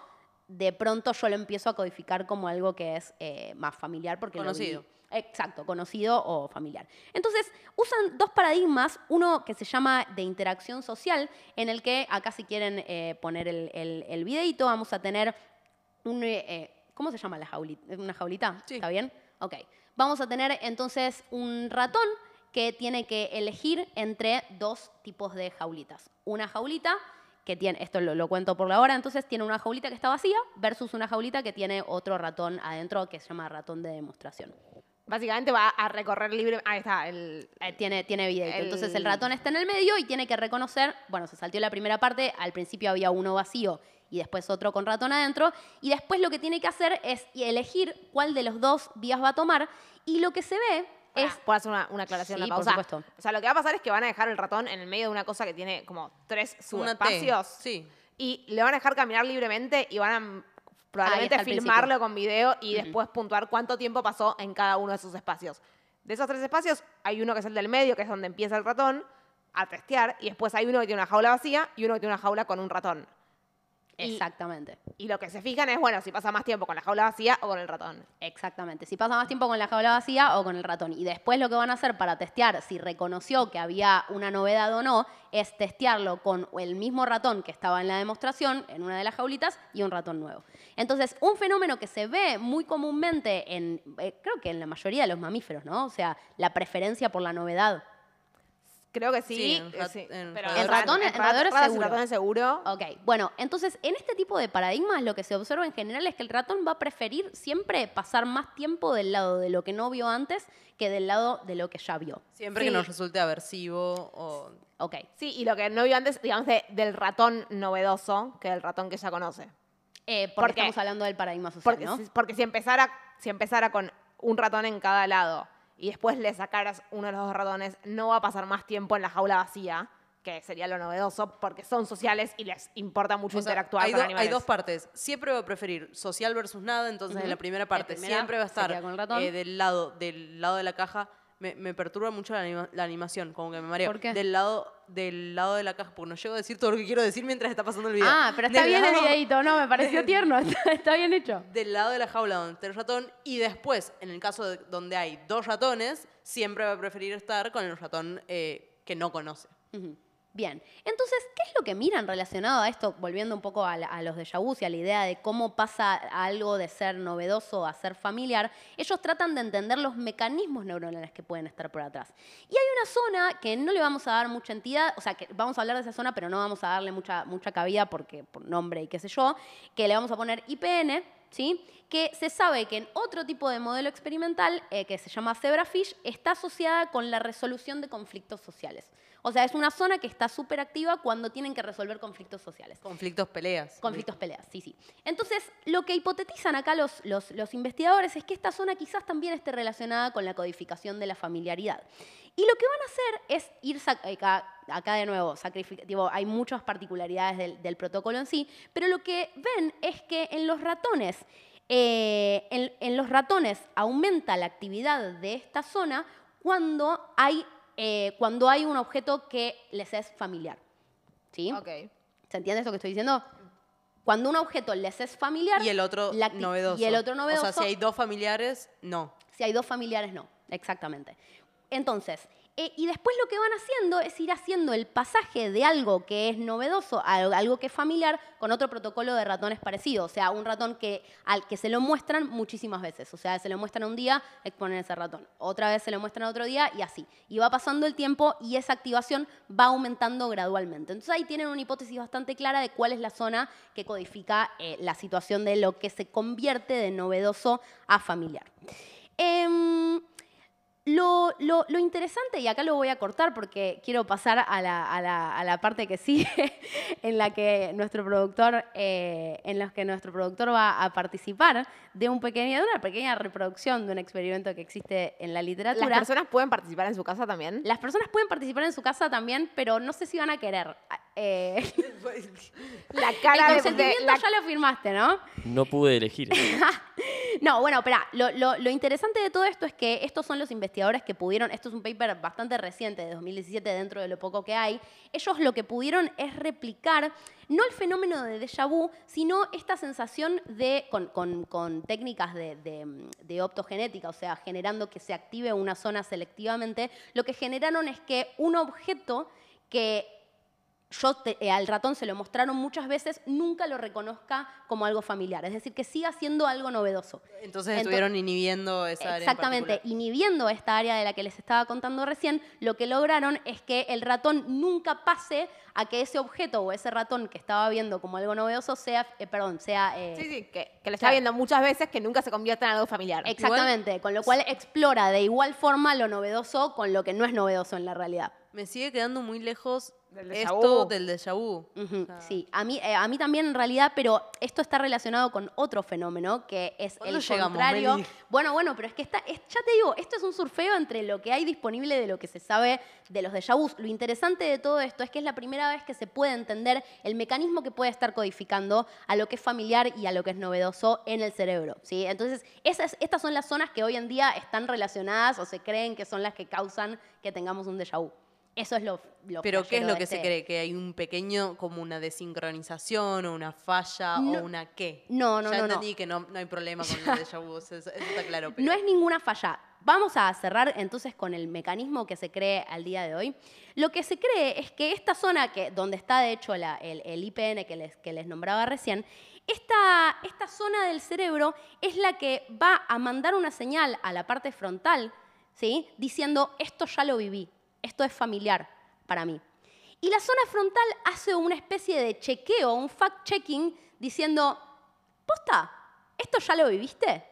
de pronto yo lo empiezo a codificar como algo que es eh, más familiar porque lo Conocido. Exacto, conocido o familiar. Entonces, usan dos paradigmas, uno que se llama de interacción social, en el que acá si quieren eh, poner el, el, el videito, vamos a tener un... eh, ¿Cómo se llama la jaulita? ¿Una jaulita? Sí. ¿Está bien? Ok. Vamos a tener entonces un ratón que tiene que elegir entre dos tipos de jaulitas. Una jaulita que tiene, esto lo, lo cuento por la hora, entonces tiene una jaulita que está vacía versus una jaulita que tiene otro ratón adentro que se llama ratón de demostración. Básicamente va a recorrer libre. Ahí está, el. Eh, tiene, tiene video. El- Entonces el ratón está en el medio y tiene que reconocer, bueno, se salteó la primera parte, al principio había uno vacío y después otro con ratón adentro, y después lo que tiene que hacer es elegir cuál de los dos vías va a tomar, y lo que se ve es... Es, ¿Puedo hacer una, una aclaración? Sí, una por pausa? supuesto. O sea, lo que va a pasar es que van a dejar el ratón en el medio de una cosa que tiene como tres subespacios. Sí. Y le van a dejar caminar libremente y van a probablemente filmarlo con video y después puntuar cuánto tiempo pasó en cada uno de esos espacios. De esos tres espacios, hay uno que es el del medio, que es donde empieza el ratón, a testear, y después hay uno que tiene una jaula vacía y uno que tiene una jaula con un ratón. Y- Exactamente. Y lo que se fijan es, bueno, si pasa más tiempo con la jaula vacía o con el ratón. Exactamente. Si pasa más tiempo con la jaula vacía o con el ratón. Y después lo que van a hacer para testear si reconoció que había una novedad o no, es testearlo con el mismo ratón que estaba en la demostración, en una de las jaulitas, y un ratón nuevo. Entonces, un fenómeno que se ve muy comúnmente en, eh, creo que en la mayoría de los mamíferos, ¿no? O sea, la preferencia por la novedad. Creo que sí. Sí, en eh, rat- sí, en pero. El ratón- en en roedores ratas y seguro. ratones seguro. Ok, bueno, entonces en este tipo de paradigmas lo que se observa en general es que el ratón va a preferir siempre pasar más tiempo del lado de lo que no vio antes que del lado de lo que ya vio. Siempre Sí. que nos resulte aversivo o... Ok, Sí, y lo que no vio antes, digamos, de- del ratón novedoso que del ratón que ya conoce. eh, porque estamos hablando del paradigma social, Porque, ¿no? si, porque si, empezara, si empezara con un ratón en cada lado y después le sacaras uno de los dos ratones, no va a pasar más tiempo en la jaula vacía, que sería lo novedoso, porque son sociales y les importa mucho O sea, interactuar hay, con do- animales. hay dos partes. Siempre va a preferir social versus nada, entonces en la primera La parte primera siempre va a estar eh, del, lado, del lado de la caja. Me, me perturba mucho la, anima- la animación, como que me mareo. ¿Por qué? Del lado, del lado de la caja, porque no llego a decir todo lo que quiero decir mientras está pasando el video. Ah, pero está Del bien el lado- videito, no, me pareció [laughs] tierno, está, está bien hecho. Del lado de la jaula donde está el ratón y después, en el caso de donde hay dos ratones, siempre va a preferir estar con el ratón eh, que no conoce. Ujú. Bien, entonces, ¿qué es lo que miran relacionado a esto, volviendo un poco a, los de vus y a la idea de cómo pasa algo de ser novedoso a ser familiar? Ellos tratan de entender los mecanismos neuronales que pueden estar por atrás. Y hay una zona que no le vamos a dar mucha entidad, o sea, que vamos a hablar de esa zona, pero no vamos a darle mucha, mucha cabida porque por nombre y qué sé yo, que le vamos a poner IPN, ¿sí? que se sabe que en otro tipo de modelo experimental, eh, que se llama zebrafish, está asociada con la resolución de conflictos sociales. O sea, es una zona que está súper activa cuando tienen que resolver conflictos sociales. Conflictos, peleas. Conflictos, peleas, sí, sí. Entonces, lo que hipotetizan acá los, los, los investigadores es que esta zona quizás también esté relacionada con la codificación de la familiaridad. Y lo que van a hacer es ir, sac- acá, acá de nuevo, digo, hay muchas particularidades del, del protocolo en sí, pero lo que ven es que en los ratones, eh, en, en los ratones aumenta la actividad de esta zona cuando hay, eh, cuando hay un objeto que les es familiar. ¿Sí? Ok. ¿Se entiende esto que estoy diciendo? Cuando un objeto les es familiar Y el otro la novedoso. Y el otro novedoso. O sea, si hay dos familiares, no. Si hay dos familiares, no. Exactamente. Entonces, eh, y después lo que van haciendo es ir haciendo el pasaje de algo que es novedoso a al- algo que es familiar con otro protocolo de ratones parecido. O sea, un ratón que, al que se lo muestran muchísimas veces. O sea, se lo muestran un día, exponen ese ratón. Otra vez se lo muestran otro día y así. Y va pasando el tiempo y esa activación va aumentando gradualmente. Entonces ahí tienen una hipótesis bastante clara de cuál es la zona que codifica eh, la situación de lo que se convierte de novedoso a familiar. Em, lo, lo- lo interesante, y acá lo voy a cortar porque quiero pasar a la, a la- a la parte que sigue, [laughs] en la que nuestro productor, eh, en los que nuestro productor va a participar de, un pequeño, de una pequeña reproducción de un experimento que existe en la literatura. ¿Las personas pueden participar en su casa también? Las personas pueden participar en su casa también, pero no sé si van a querer. Eh, [laughs] La el cara de, de- consentimiento la- ya lo firmaste, ¿no? No pude elegir. [laughs] No, bueno, espera, lo, lo- lo interesante de todo esto es que estos son los investigadores que pudieron, esto es un paper bastante reciente, de 2017, dentro de lo poco que hay, ellos lo que pudieron es replicar no el fenómeno de déjà vu, sino esta sensación de, con, con- con técnicas de, de- de optogenética, o sea, generando que se active una zona selectivamente, lo que generaron es que un objeto que yo te- eh, al ratón se lo mostraron muchas veces, nunca lo reconozca como algo familiar. Es decir, que siga siendo algo novedoso. Entonces Ento- estuvieron inhibiendo esa área. en Exactamente, inhibiendo esta área de la que les estaba contando recién, lo que lograron es que el ratón nunca pase a que ese objeto o ese ratón que estaba viendo como algo novedoso sea, eh, perdón, sea... eh, Sí, sí, que, que lo está viendo muchas veces que nunca se convierta en algo familiar. Exactamente, con lo cual explora de igual forma lo novedoso con lo que no es novedoso en la realidad. Me sigue quedando muy lejos Del déjà esto vu. del déjà vu. Ujú, O sea, sí, a mí, eh, a mí también en realidad, pero esto está relacionado con otro fenómeno que es ¿Cuándo el llegamos, contrario. Meli? Bueno, bueno, pero es que está, es- ya te digo, esto es un surfeo entre lo que hay disponible de lo que se sabe de los déjà vus. Lo interesante de todo esto es que es la primera vez que se puede entender el mecanismo que puede estar codificando a lo que es familiar y a lo que es novedoso en el cerebro. ¿sí? Entonces, esas, estas son las zonas que hoy en día están relacionadas o se creen que son las que causan que tengamos un déjà vu. Eso es lo, lo Pero ¿qué es lo que se este- cree? ¿Que hay un pequeño, como una desincronización o una falla No. o una qué? No, no, ya no, no. entendí que no, no hay problema con el déjà vu, eso, eso está claro. Pero No es ninguna falla. Vamos a cerrar entonces con el mecanismo que se cree al día de hoy. Lo que se cree es que esta zona, que, donde está de hecho la- el, el IPN que les, que les nombraba recién, esta, esta zona del cerebro es la que va a mandar una señal a la parte frontal, ¿sí? diciendo, esto ya lo viví, esto es familiar para mí. Y la zona frontal hace una especie de chequeo, un fact-checking, diciendo, posta, ¿esto ya lo viviste?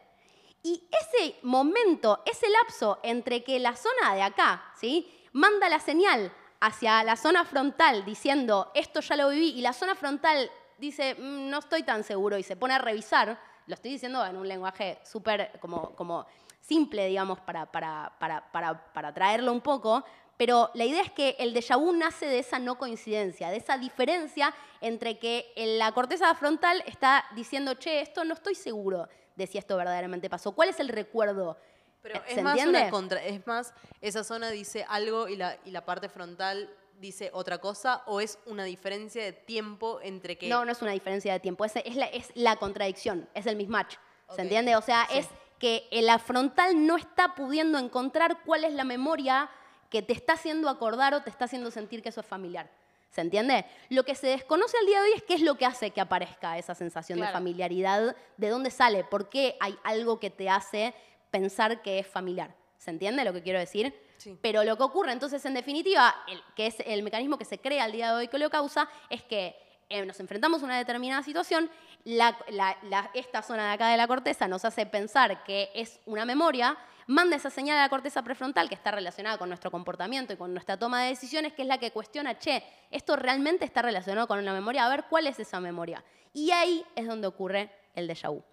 Y ese momento, ese lapso entre que la zona de acá, ¿sí? Manda la señal hacia la zona frontal diciendo, esto ya lo viví, y la zona frontal dice, "Mm, no estoy tan seguro, y se pone a revisar, lo estoy diciendo en un lenguaje súper como, como simple, digamos, para, para, para, para, para traerlo un poco, pero la idea es que el déjà vu nace de esa no coincidencia, de esa diferencia entre que en la corteza frontal está diciendo, che, esto no estoy seguro de si esto verdaderamente pasó. ¿Cuál es el recuerdo? Pero ¿Se es más entiende? una contra, es más, esa zona dice algo y la, y la parte frontal dice otra cosa, o es una diferencia de tiempo entre que. No, no es una diferencia de tiempo, es, es, la, es la contradicción, es el mismatch. ¿Se Ok, entiende? O sea, sí. es que la frontal no está pudiendo encontrar cuál es la memoria que te está haciendo acordar o te está haciendo sentir que eso es familiar. ¿Se entiende? Lo que se desconoce al día de hoy es qué es lo que hace que aparezca esa sensación de familiaridad, de dónde sale, por qué hay algo que te hace pensar que es familiar. ¿Se entiende lo que quiero decir? Sí. Pero lo que ocurre, entonces, en definitiva, el, que es el mecanismo que se crea al día de hoy que lo causa, es que eh, nos enfrentamos a una determinada situación, la- la- la- esta zona de acá de la corteza nos hace pensar que es una memoria, manda esa señal a la corteza prefrontal que está relacionada con nuestro comportamiento y con nuestra toma de decisiones, que es la que cuestiona, che, ¿esto realmente está relacionado con una memoria? A ver, ¿cuál es esa memoria? Y ahí es donde ocurre el déjà vu.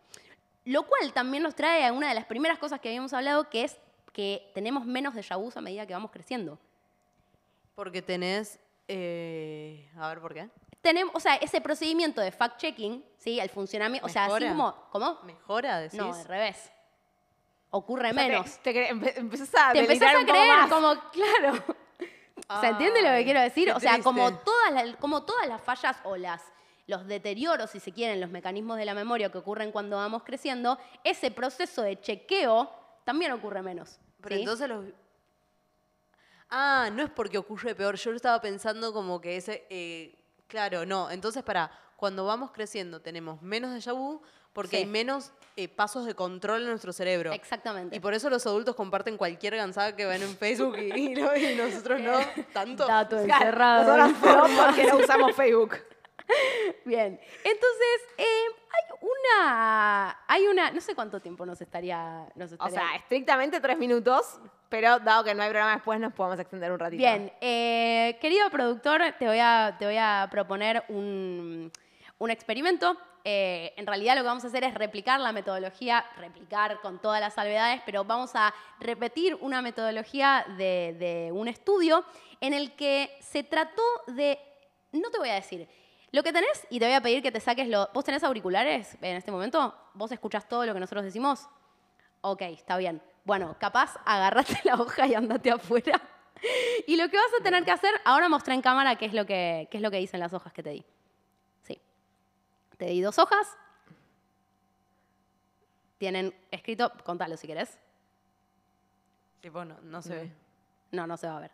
Lo cual también nos trae a una de las primeras cosas que habíamos hablado, que es que tenemos menos déjà vus a medida que vamos creciendo. Porque tenés. eh, a ver, ¿por qué? Tenemos, o sea, ese procedimiento de fact-checking, ¿sí? El funcionamiento, o sea, así como, ¿cómo? ¿Mejora, decís? No, al revés. Ocurre O sea, te- menos. Te, cre- empe- empezás a Te empezás a creer más. como, claro. ¿Se entiende lo que quiero decir? O sea, como todas, las, como todas las fallas o las, los deterioros, si se quieren, los mecanismos de la memoria que ocurren cuando vamos creciendo, ese proceso de chequeo también ocurre menos. Pero ¿sí? entonces los. Ah, no es porque ocurre peor. Yo lo estaba pensando como que ese. eh, claro, no. Entonces, para. Cuando vamos creciendo tenemos menos déjà vu porque Sí. hay menos eh, pasos de control en nuestro cerebro. Exactamente. Y por eso los adultos comparten cualquier gansada que ven en [laughs] Facebook y, y no- y nosotros no [laughs] tanto. Dato encerrado. Nosotros no, porque no usamos Facebook. [laughs] Bien, entonces eh, hay una, hay una, no sé cuánto tiempo nos estaría, nos O sea, estrictamente tres minutos, pero dado que no hay programa después, nos podemos extender un ratito. Bien, eh, querido productor, te voy a, te voy a proponer un, un experimento. Eh, en realidad lo que vamos a hacer es replicar la metodología, replicar con todas las salvedades, pero vamos a repetir una metodología de, de un estudio en el que se trató de, no te voy a decir, lo que tenés, y te voy a pedir que te saques los... ¿Vos tenés auriculares en este momento? ¿Vos escuchás todo lo que nosotros decimos? Ok, está bien. Bueno, capaz agarrate la hoja y andate afuera. [laughs] Y lo que vas a tener que hacer, ahora mostré en cámara qué es lo que, qué es lo que dicen las hojas que te di. Sí. Te di dos hojas. Tienen escrito, contalo si querés. Tipo, no, no se ve. No, no se va a ver.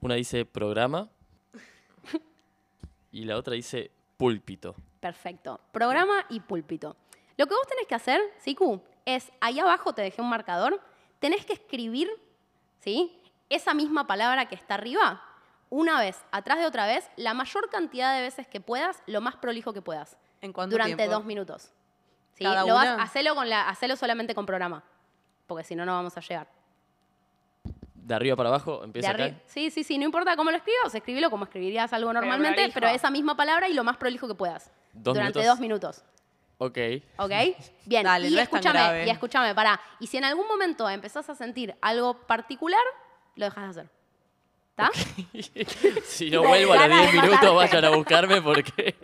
Una dice programa y la otra dice púlpito. Perfecto. Programa y púlpito. Lo que vos tenés que hacer, Siku, es ahí abajo te dejé un marcador. Tenés que escribir, ¿sí? Esa misma palabra que está arriba, una vez, atrás de otra vez, la mayor cantidad de veces que puedas, lo más prolijo que puedas. ¿En cuánto Durante tiempo? dos minutos. ¿Sí? ¿Cada Lo vas- una? hacelo, con la, hacelo solamente con programa. Porque si no, no vamos a llegar. De arriba para abajo empieza acá. Sí, sí, sí, no importa cómo lo escribas, escribilo como escribirías algo normalmente, pero esa misma palabra y lo más prolijo que puedas. Dos durante minutos. dos minutos. Ok. ¿Ok? Bien. Dale, y no es tan escúchame, grave. y escúchame, pará. Y si en algún momento empezás a sentir algo particular, lo dejas de hacer. ¿Está? [laughs] si no vuelvo a los Ganas de 10 minutos, vayan a buscarme porque.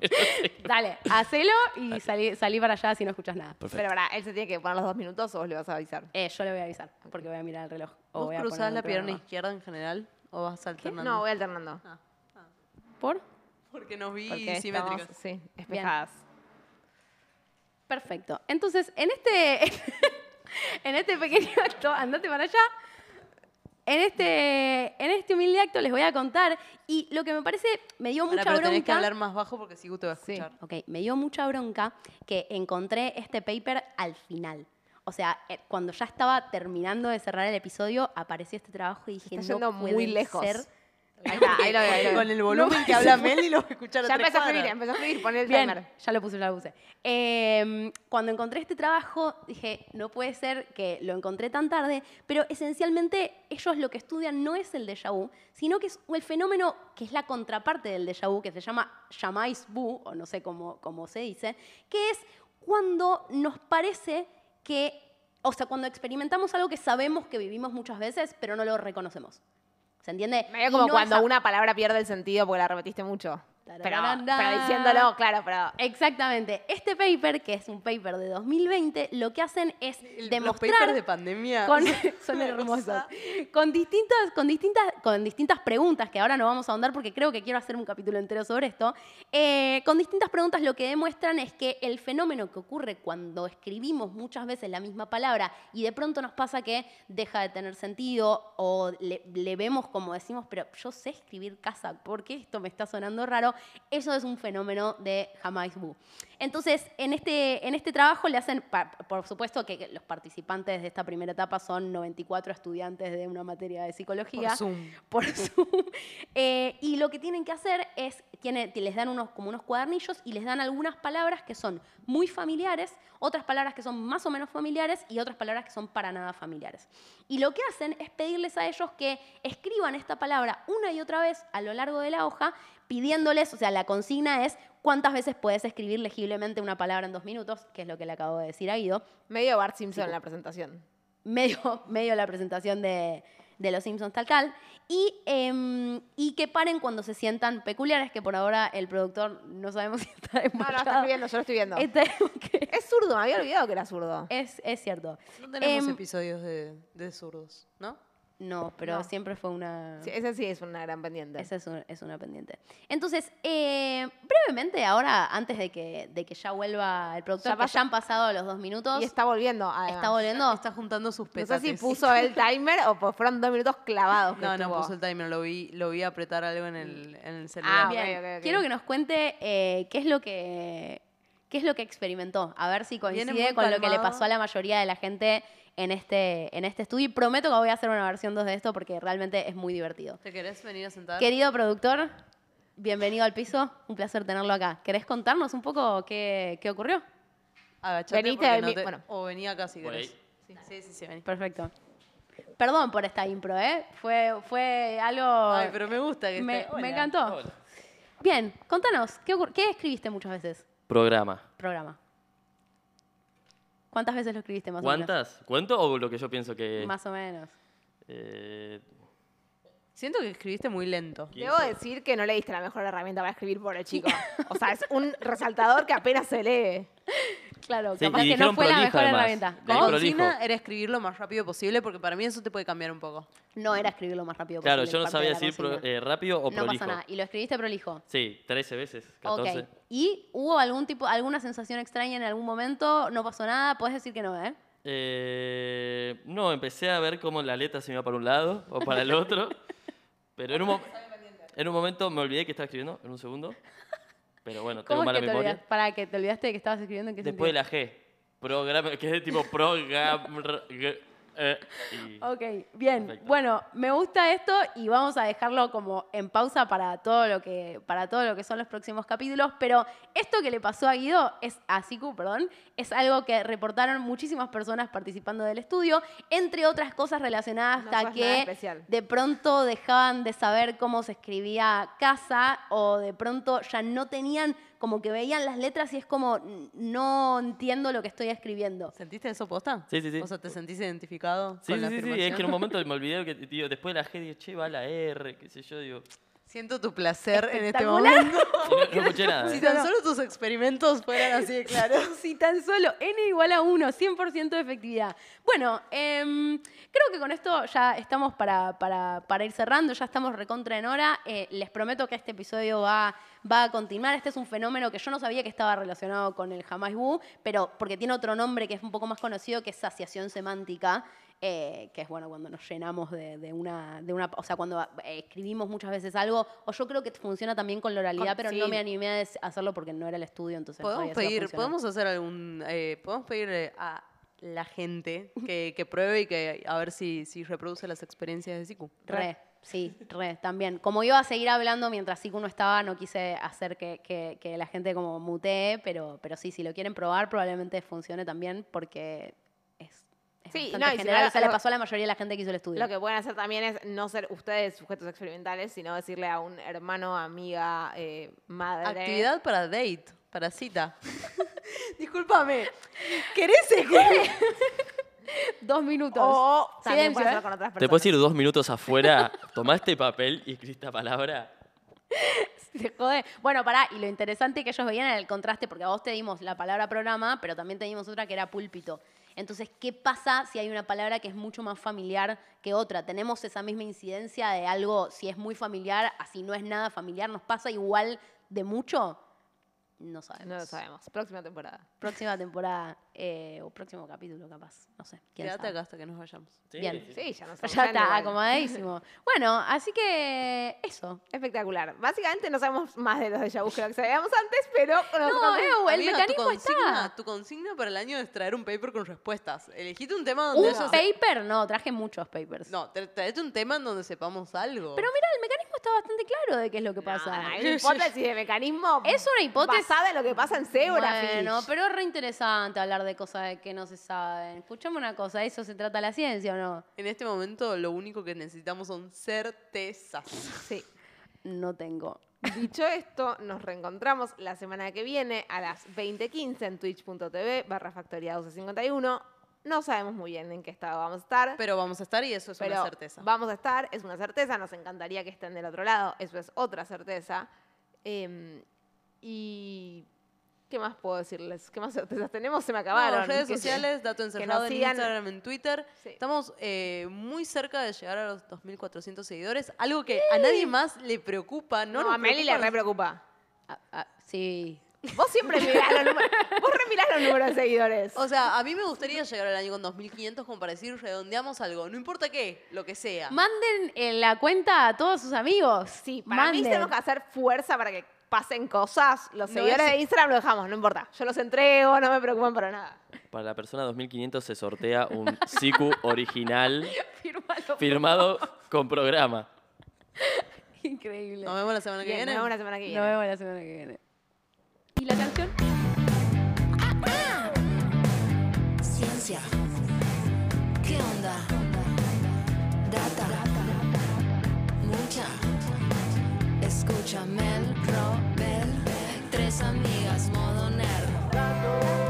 [laughs] Dale, hacelo y salí, salí para allá si no escuchas nada. Perfecto. Pero para, ¿él se tiene que poner los dos minutos o vos le vas a avisar? Eh, yo le voy a avisar, porque voy a mirar el reloj. ¿Vos voy a cruzás poner la pierna izquierda en general o vas alternando? No, voy alternando. ¿Por? Porque nos vi Porque simétricas. estamos, sí, espejadas. Perfecto. Entonces, en este, [laughs] en este pequeño acto, andate para allá. En este, en este humilde acto les voy a contar. Y lo que me parece, me dio Pará, mucha pero bronca. tenés que hablar más bajo porque Sigu te va a Sí. escuchar. Ok, me dio mucha bronca que encontré este paper al final. O sea, eh, cuando ya estaba terminando de cerrar el episodio, apareció este trabajo y dije, Está no yendo puede muy lejos. ser. Ahí está, ahí lo veo, ahí lo veo. Con el volumen que habla Meli lo voy a escuchar Ya empezó a escribir, cuadras. empezó a escribir, pon el Bien, timer. ya lo puse, ya lo puse. Eh, cuando encontré este trabajo, dije, no puede ser que lo encontré tan tarde, pero esencialmente ellos lo que estudian no es el déjà vu, sino que es el fenómeno que es la contraparte del déjà vu, que se llama jamais vu, o no sé cómo, cómo se dice, que es cuando nos parece que, o sea, cuando experimentamos algo que sabemos que vivimos muchas veces, pero no lo reconocemos. ¿Se entiende? Medio como no cuando esa- una palabra pierde el sentido porque la repetiste mucho. Pero, diciéndolo, claro, pero Exactamente. Este paper, que es un paper de 2020, lo que hacen es El- Los demostrar papers de pandemia. con, [laughs] [laughs] son hermosos. Con distintas, con, distintas, con distintas preguntas, que ahora no vamos a ahondar porque creo que quiero hacer un capítulo entero sobre esto. eh, con distintas preguntas lo que demuestran es que el fenómeno que ocurre cuando escribimos muchas veces la misma palabra y de pronto nos pasa que deja de tener sentido o le, le vemos como decimos, pero yo sé escribir casa, ¿por qué esto me está sonando raro? Eso es un fenómeno de Jamais Bu. Entonces, en este, en este trabajo le hacen, por supuesto que que los participantes de esta primera etapa son 94 estudiantes de una materia de psicología Por Zoom. por Zoom. [laughs] Eh, y lo que tienen que hacer es, tiene, les dan unos, como unos cuadernillos y les dan algunas palabras que son muy familiares, otras palabras que son más o menos familiares y otras palabras que son para nada familiares. Y lo que hacen es pedirles a ellos que escriban esta palabra una y otra vez a lo largo de la hoja, pidiéndoles, o sea, la consigna es cuántas veces puedes escribir legiblemente una palabra en dos minutos, que es lo que le acabo de decir a Guido Medio Bart Simpson en la presentación. medio, [laughs] medio la presentación de, de Los Simpsons tal cal, y, em, y que paren cuando se sientan peculiares, que por ahora el productor no sabemos [laughs] si está No, no, desmayado. estás viendo, yo lo estoy viendo. Está-. Es zurdo, me había olvidado que era zurdo. es, es cierto. No tenemos Em, episodios de, de zurdos, ¿no? No, pero No. siempre fue una... Sí, ese sí es una gran pendiente. Esa es, un- es una pendiente. Entonces, eh, brevemente, ahora, antes de que, de que ya vuelva el productor, Ya que pasa- ya han pasado los dos minutos, Y está volviendo, además. está volviendo. Está juntando sus No sé petates. si puso el timer o pues fueron dos minutos clavados. que No, no puso el timer, lo vi, lo vi apretar algo en el, en el celular. Ah, ok, Bien, ok, ok. quiero que nos cuente eh, qué es lo que qué es lo que experimentó, a ver si coincide con lo que le pasó a la mayoría de la gente en este, en este estudio. Y prometo que voy a hacer una versión 2 de esto porque realmente es muy divertido. ¿Te querés venir a sentar? Querido productor, bienvenido al piso. Un placer tenerlo acá. ¿Querés contarnos un poco qué, qué ocurrió? Agachate porque al no te- bueno. O vení acá si querés. ahí. Sí, sí, sí, sí, vení. Perfecto. Perdón por esta impro, ¿eh? Fue, fue algo... Ay, pero me gusta que me, esté- me encantó. Hola. Bien, contanos, ¿qué, ocur- ¿qué escribiste muchas veces? Programa. Programa. ¿Cuántas veces lo escribiste más o menos? ¿Cuántas? ¿Cuento o lo que yo pienso que.? Más o menos. eh, Siento que escribiste muy lento. Debo decir que no le diste la mejor herramienta para escribir por el chico. [laughs] O sea, es un resaltador que apenas se lee. Claro, Sí, capaz que no fue la mejor además. herramienta. Prolijo. consigna era escribir lo más rápido posible porque para mí eso te puede cambiar un poco. No era escribirlo más rápido claro, posible, yo no de sabía decir pro- eh, rápido o No prolijo. pasa nada. ¿Y lo escribiste prolijo? Sí, 13 veces, 14. Ok. ¿Y hubo algún tipo, alguna sensación extraña en algún momento? ¿No pasó nada? Puedes decir que no, ¿eh? Eh, no, empecé a ver cómo la letra se iba para un lado o para el otro. [laughs] pero en un, en un momento me olvidé que estaba escribiendo, en un segundo. Pero bueno, tengo ¿Cómo es mala que te memoria. olvidaste? Para que te olvidaste de que estabas escribiendo en qué Después de sentido? la G. Programa, que es tipo [laughs] program. Eh, y- Ok, bien. Perfecto. Bueno, me gusta esto y vamos a dejarlo como en pausa para todo lo que para todo lo que son los próximos capítulos, pero esto que le pasó a Guido es a Siku, perdón, es algo que reportaron muchísimas personas participando del estudio, entre otras cosas relacionadas No nada que de pronto dejaban de saber cómo se escribía casa o de pronto ya no tenían como que veían las letras y es como "N- no entiendo lo que estoy escribiendo. ¿Sentiste eso posta? Sí, sí, sí. O sea, ¿te sentís identificado Sí, con sí, la sí, es que en un momento [laughs] me olvidé que, tío, después de la G dije, che, va la R, qué sé yo, digo. Siento tu placer en este momento. [laughs] no, no escuché nada. si tan solo tus experimentos fueran así de claros. [laughs] Si tan solo n igual a 1, 100% de efectividad. Bueno, em, creo que con esto ya estamos para, para- para ir cerrando, ya estamos recontra en hora. Eh, les prometo que este episodio va, va a continuar. Este es un fenómeno que yo no sabía que estaba relacionado con el Jamás Bu, pero porque tiene otro nombre que es un poco más conocido, que es saciación semántica. Eh, que es bueno cuando nos llenamos de, de una, de una, o sea, cuando eh, escribimos muchas veces algo, o yo creo que funciona también con la oralidad, Con- pero sí. no me animé a hacerlo porque no era el estudio, entonces no Podemos a pedir, podemos hacer algún, eh, podemos pedirle a la gente que, que pruebe y que a ver si, si reproduce las experiencias de Siku. Re, sí, re, también. Como iba a seguir hablando mientras Siku no estaba, no quise hacer que, que- que la gente como mutee, pero, pero sí, si lo quieren probar, probablemente funcione también porque es, Sí, no, y si general. no, o sea, le pasó a la mayoría de la gente que hizo el estudio. Lo que pueden hacer también es no ser ustedes sujetos experimentales, sino decirle a un hermano, amiga, eh, madre. Actividad para date, para cita. [laughs] Discúlpame. ¿Querés escribir? [laughs] Dos minutos. O también Silencio, ¿eh? con otras ¿Te personas. puedes ir dos minutos afuera, [laughs] tomá este papel y escribí esta palabra? Se jode. Bueno, pará, y lo interesante que ellos veían era el contraste, porque a vos te dimos la palabra programa, pero también te dimos otra que era púlpito. Entonces, ¿qué pasa si hay una palabra que es mucho más familiar que otra? Tenemos esa misma incidencia de algo, si es muy familiar, así no es nada familiar, ¿nos pasa igual de mucho? No sabemos. No lo sabemos. Próxima temporada. Próxima [laughs] temporada eh, o próximo capítulo, capaz. No sé. ¿quién Quédate sabe? acá hasta que nos vayamos. Sí, Bien. sí. Sí, ya no Ya está, igual. acomodadísimo. [laughs] bueno, así que eso. Espectacular. Básicamente no sabemos más de los de vu que lo que sabíamos antes, pero nos [laughs] No, el Amiga, mecanismo tu consigna, está. tu consigna para el año es traer un paper con respuestas. Elegiste un tema donde Un paper, no, traje muchos papers. No, tra- traete un tema en donde sepamos algo. Pero mira, el mecanismo está bastante claro de qué es lo que pasa. Ah, Hay una hipótesis de mecanismo Es una hipótesis- basada en lo que pasa en Zebrafish. Bueno, pero es re interesante hablar de cosas que no se saben. Escuchame una cosa, ¿eso se trata la ciencia o no? En este momento lo único que necesitamos son certezas. Sí. No tengo. Dicho esto, nos reencontramos la semana que viene a las 20.15 en twitch.tv barra factoría 1251. No sabemos muy bien en qué estado vamos a estar. Pero vamos a estar y eso es pero una certeza. Vamos a estar, es una certeza, nos encantaría que estén del otro lado, eso es otra certeza. Em, y ¿qué más puedo decirles? ¿Qué más certezas tenemos? Se me acabaron. No, redes sociales, [laughs] dato encerrado en sigan. Instagram, en Twitter. Sí. Estamos eh, muy cerca de llegar a los 2.400 seguidores. Algo que a nadie más le preocupa. No, No, a Meli le re preocupa. Ah, ah, sí. Vos siempre mirás los números, vos re mirás los números de seguidores. O sea, a mí me gustaría llegar al año con 2.500 como para decir redondeamos algo. No importa qué, lo que sea. Manden en la cuenta a todos sus amigos. Sí, para mí Manden. tenemos que hacer fuerza para que pasen cosas. Los No seguidores es- de Instagram lo dejamos, no importa. Yo los entrego, no me preocupan para nada. Para la persona 2500 se sortea un Siku original [laughs] Fírmalo. firmado con programa. Increíble. Nos vemos la semana que Bien, viene. nos vemos la semana que viene. Nos vemos la semana que viene. ¿Y la canción? Ciencia. ¿Qué onda? Data. Mucha. Escúchame el Robel. Tres amigas, modo nerd.